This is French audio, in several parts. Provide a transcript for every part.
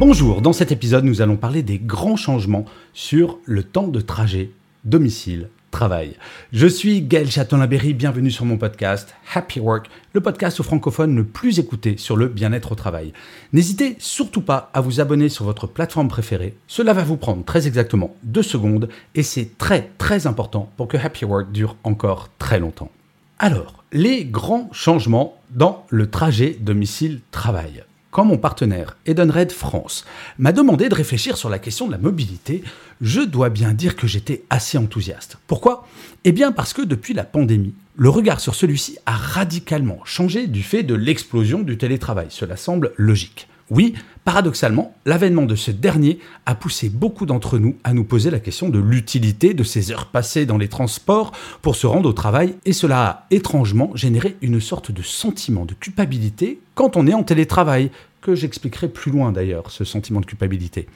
Bonjour, dans cet épisode, nous allons parler des grands changements sur le temps de trajet, domicile, travail. Je suis Gaël Châtelain-Berry, bienvenue sur mon podcast Happy Work, le podcast au francophone le plus écouté sur le bien-être au travail. N'hésitez surtout pas à vous abonner sur votre plateforme préférée, cela va vous prendre très exactement deux secondes et c'est très très important pour que Happy Work dure encore très longtemps. Alors, les grands changements dans le trajet domicile-travail quand mon partenaire Edenred France m'a demandé de réfléchir sur la question de la mobilité, je dois bien dire que j'étais assez enthousiaste. Pourquoi? Eh bien parce que depuis la pandémie, le regard sur celui-ci a radicalement changé du fait de l'explosion du télétravail. Cela semble logique. Oui, paradoxalement, l'avènement de ce dernier a poussé beaucoup d'entre nous à nous poser la question de l'utilité de ces heures passées dans les transports pour se rendre au travail et cela a étrangement généré une sorte de sentiment de culpabilité quand on est en télétravail, que j'expliquerai plus loin d'ailleurs, ce sentiment de culpabilité.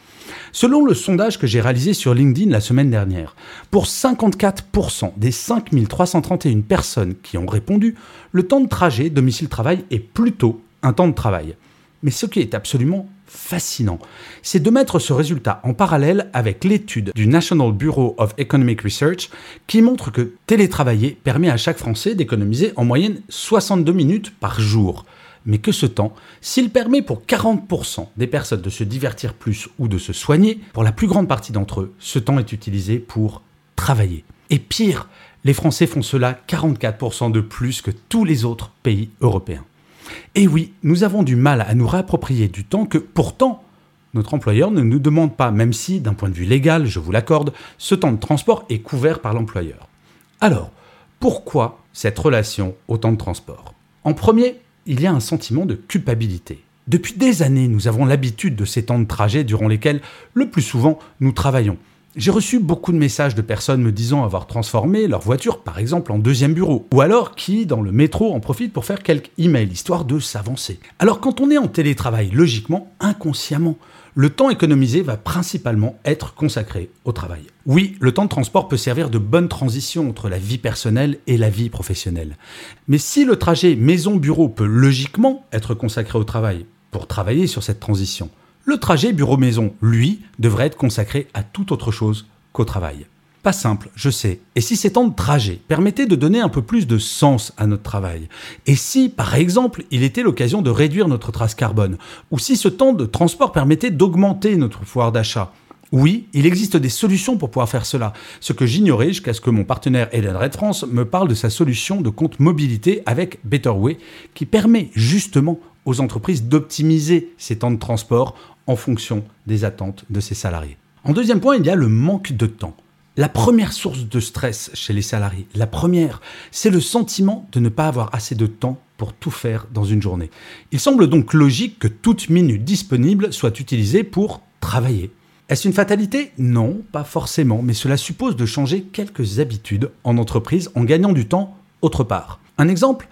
Selon le sondage que j'ai réalisé sur LinkedIn la semaine dernière, pour 54% des 5331 personnes qui ont répondu, le temps de trajet domicile-travail est plutôt un temps de travail. Mais ce qui est absolument fascinant, c'est de mettre ce résultat en parallèle avec l'étude du National Bureau of Economic Research qui montre que télétravailler permet à chaque Français d'économiser en moyenne 62 minutes par jour. Mais que ce temps, s'il permet pour 40% des personnes de se divertir plus ou de se soigner, pour la plus grande partie d'entre eux, ce temps est utilisé pour travailler. Et pire, les Français font cela 44% de plus que tous les autres pays européens. Et oui, nous avons du mal à nous réapproprier du temps que pourtant notre employeur ne nous demande pas, même si, d'un point de vue légal, je vous l'accorde, ce temps de transport est couvert par l'employeur. Alors, pourquoi cette relation au temps de transport? En premier, il y a un sentiment de culpabilité. Depuis des années, nous avons l'habitude de ces temps de trajet durant lesquels, le plus souvent, nous travaillons. J'ai reçu beaucoup de messages de personnes me disant avoir transformé leur voiture, par exemple, en deuxième bureau, ou alors qui, dans le métro, en profitent pour faire quelques emails, histoire de s'avancer. Alors quand on est en télétravail, logiquement, inconsciemment, le temps économisé va principalement être consacré au travail. Oui, le temps de transport peut servir de bonne transition entre la vie personnelle et la vie professionnelle. Mais si le trajet maison-bureau peut logiquement être consacré au travail pour travailler sur cette transition, le trajet bureau-maison, lui, devrait être consacré à toute autre chose qu'au travail. Pas simple, je sais. Et si ces temps de trajet permettaient de donner un peu plus de sens à notre travail Et si, par exemple, il était l'occasion de réduire notre trace carbone Ou si ce temps de transport permettait d'augmenter notre pouvoir d'achat oui, il existe des solutions pour pouvoir faire cela. Ce que j'ignorais jusqu'à ce que mon partenaire Eden Red France me parle de sa solution de compte mobilité avec Betterway qui permet justement aux entreprises d'optimiser ces temps de transport en fonction des attentes de ses salariés. En deuxième point, il y a le manque de temps. La première source de stress chez les salariés, la première, c'est le sentiment de ne pas avoir assez de temps pour tout faire dans une journée. Il semble donc logique que toute minute disponible soit utilisée pour travailler. Est-ce une fatalité? Non, pas forcément, mais cela suppose de changer quelques habitudes en entreprise en gagnant du temps autre part. Un exemple?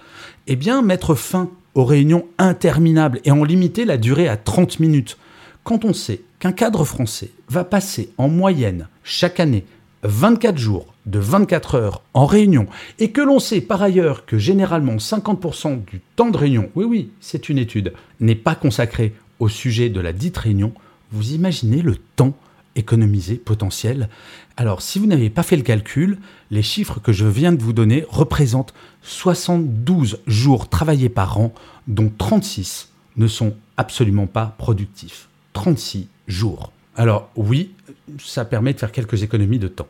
Eh bien, mettre fin aux réunions interminables et en limiter la durée à 30 minutes. Quand on sait qu'un cadre français va passer en moyenne chaque année 24 jours de 24 heures en réunion et que l'on sait par ailleurs que généralement 50% du temps de réunion, oui oui, c'est une étude, n'est pas consacré au sujet de la dite réunion, vous imaginez le temps économisé potentiel Alors si vous n'avez pas fait le calcul, les chiffres que je viens de vous donner représentent 72 jours travaillés par an, dont 36 ne sont absolument pas productifs. 36 jours. Alors oui, ça permet de faire quelques économies de temps.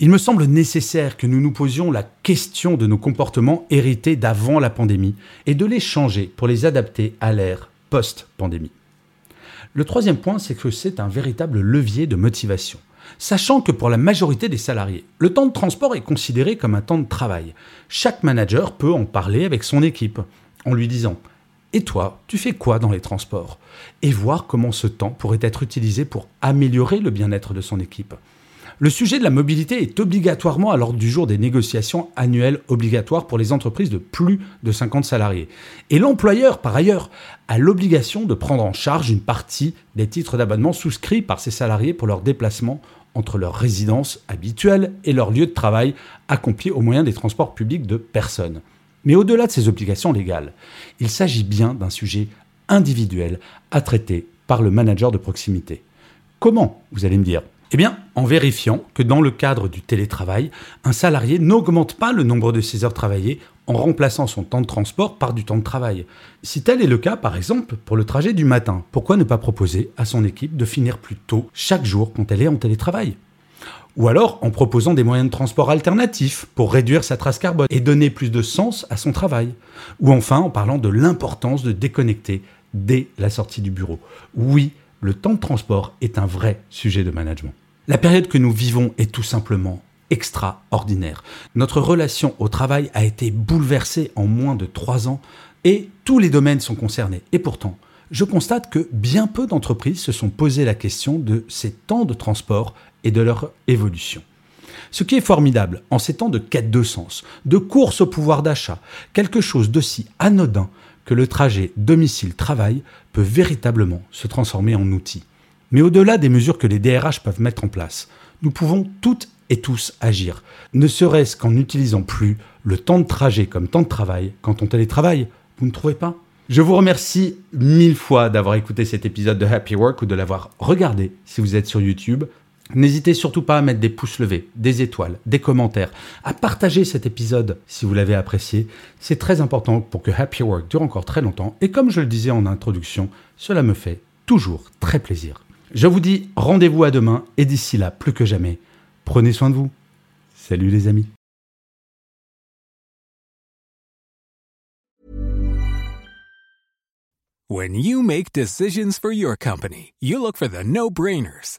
Il me semble nécessaire que nous nous posions la question de nos comportements hérités d'avant la pandémie et de les changer pour les adapter à l'ère post-pandémie. Le troisième point, c'est que c'est un véritable levier de motivation. Sachant que pour la majorité des salariés, le temps de transport est considéré comme un temps de travail. Chaque manager peut en parler avec son équipe en lui disant Et toi, tu fais quoi dans les transports? Et voir comment ce temps pourrait être utilisé pour améliorer le bien-être de son équipe. Le sujet de la mobilité est obligatoirement à l'ordre du jour des négociations annuelles obligatoires pour les entreprises de plus de 50 salariés. Et l'employeur, par ailleurs, a l'obligation de prendre en charge une partie des titres d'abonnement souscrits par ses salariés pour leur déplacement entre leur résidence habituelle et leur lieu de travail accompli au moyen des transports publics de personnes. Mais au-delà de ces obligations légales, il s'agit bien d'un sujet individuel à traiter par le manager de proximité. Comment, vous allez me dire? Eh bien, en vérifiant que dans le cadre du télétravail, un salarié n'augmente pas le nombre de ses heures travaillées en remplaçant son temps de transport par du temps de travail. Si tel est le cas, par exemple, pour le trajet du matin, pourquoi ne pas proposer à son équipe de finir plus tôt chaque jour quand elle est en télétravail? Ou alors en proposant des moyens de transport alternatifs pour réduire sa trace carbone et donner plus de sens à son travail. Ou enfin en parlant de l'importance de déconnecter dès la sortie du bureau. Oui, le temps de transport est un vrai sujet de management. La période que nous vivons est tout simplement extraordinaire. Notre relation au travail a été bouleversée en moins de trois ans et tous les domaines sont concernés. Et pourtant, je constate que bien peu d'entreprises se sont posé la question de ces temps de transport et de leur évolution. Ce qui est formidable en ces temps de quête de sens, de course au pouvoir d'achat, quelque chose d'aussi anodin que le trajet domicile-travail peut véritablement se transformer en outil. Mais au-delà des mesures que les DRH peuvent mettre en place, nous pouvons toutes et tous agir, ne serait-ce qu'en n'utilisant plus le temps de trajet comme temps de travail quand on télétravaille. Vous ne trouvez pas? Je vous remercie mille fois d'avoir écouté cet épisode de Happy Work ou de l'avoir regardé si vous êtes sur YouTube. N'hésitez surtout pas à mettre des pouces levés, des étoiles, des commentaires, à partager cet épisode si vous l'avez apprécié. C'est très important pour que Happy Work dure encore très longtemps. Et comme je le disais en introduction, cela me fait toujours très plaisir. Je vous dis rendez-vous à demain et d'ici là, plus que jamais, prenez soin de vous. Salut les amis. When you make decisions for your company, you look for the no-brainers.